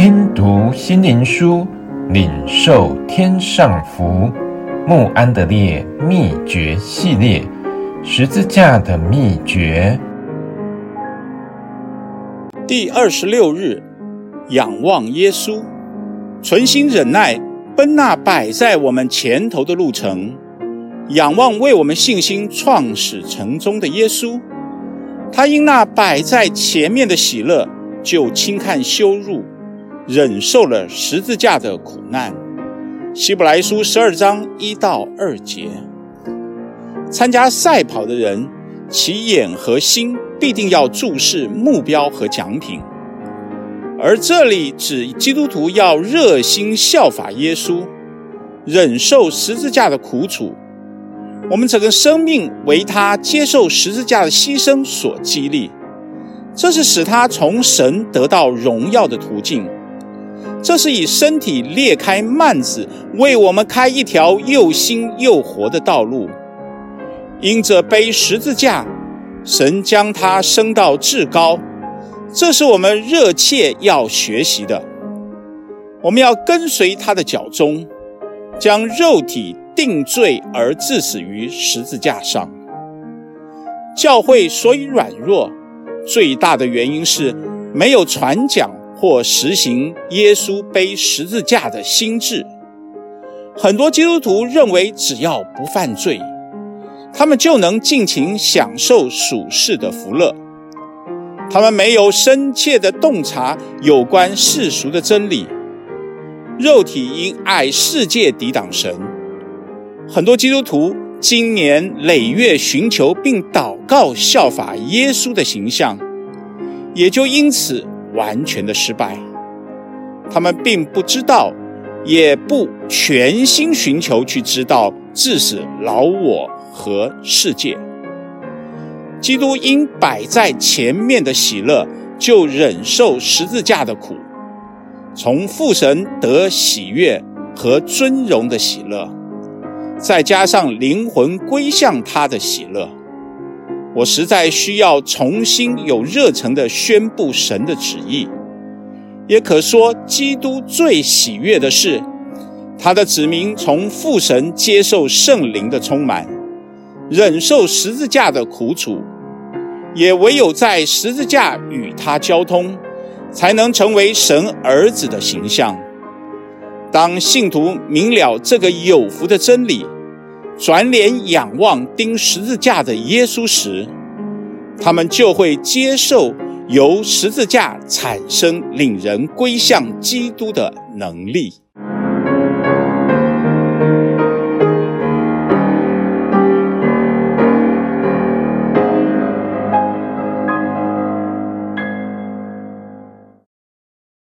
听读心灵书，领受天上福。慕安德烈秘诀系列：十字架的秘诀。第二十六日，仰望耶稣，存心忍耐，奔那摆在我们前头的路程。仰望为我们信心创始成终的耶稣，他因那摆在前面的喜乐，就轻看羞辱。忍受了十字架的苦难。希伯来书十二章一到二节。参加赛跑的人，其眼和心必定要注视目标和奖品，而这里指基督徒要热心效法耶稣，忍受十字架的苦楚。我们整个生命为他接受十字架的牺牲所激励，这是使他从神得到荣耀的途径。这是以身体裂开幔子，为我们开一条又新又活的道路。因着背十字架，神将他升到至高，这是我们热切要学习的。我们要跟随他的脚踪，将肉体定罪而致死于十字架上。教会所以软弱，最大的原因是没有传讲。或实行耶稣背十字架的心志，很多基督徒认为只要不犯罪，他们就能尽情享受属世的福乐。他们没有深切的洞察有关世俗的真理，肉体因爱世界抵挡神。很多基督徒经年累月寻求并祷告效法耶稣的形象，也就因此。完全的失败，他们并不知道，也不全心寻求去知道，致死老我和世界。基督因摆在前面的喜乐，就忍受十字架的苦，从父神得喜悦和尊荣的喜乐，再加上灵魂归向他的喜乐。我实在需要重新有热诚地宣布神的旨意，也可说，基督最喜悦的是，他的子民从父神接受圣灵的充满，忍受十字架的苦楚，也唯有在十字架与他交通，才能成为神儿子的形象。当信徒明了这个有福的真理，转脸仰望钉十字架的耶稣时，他们就会接受由十字架产生领人归向基督的能力。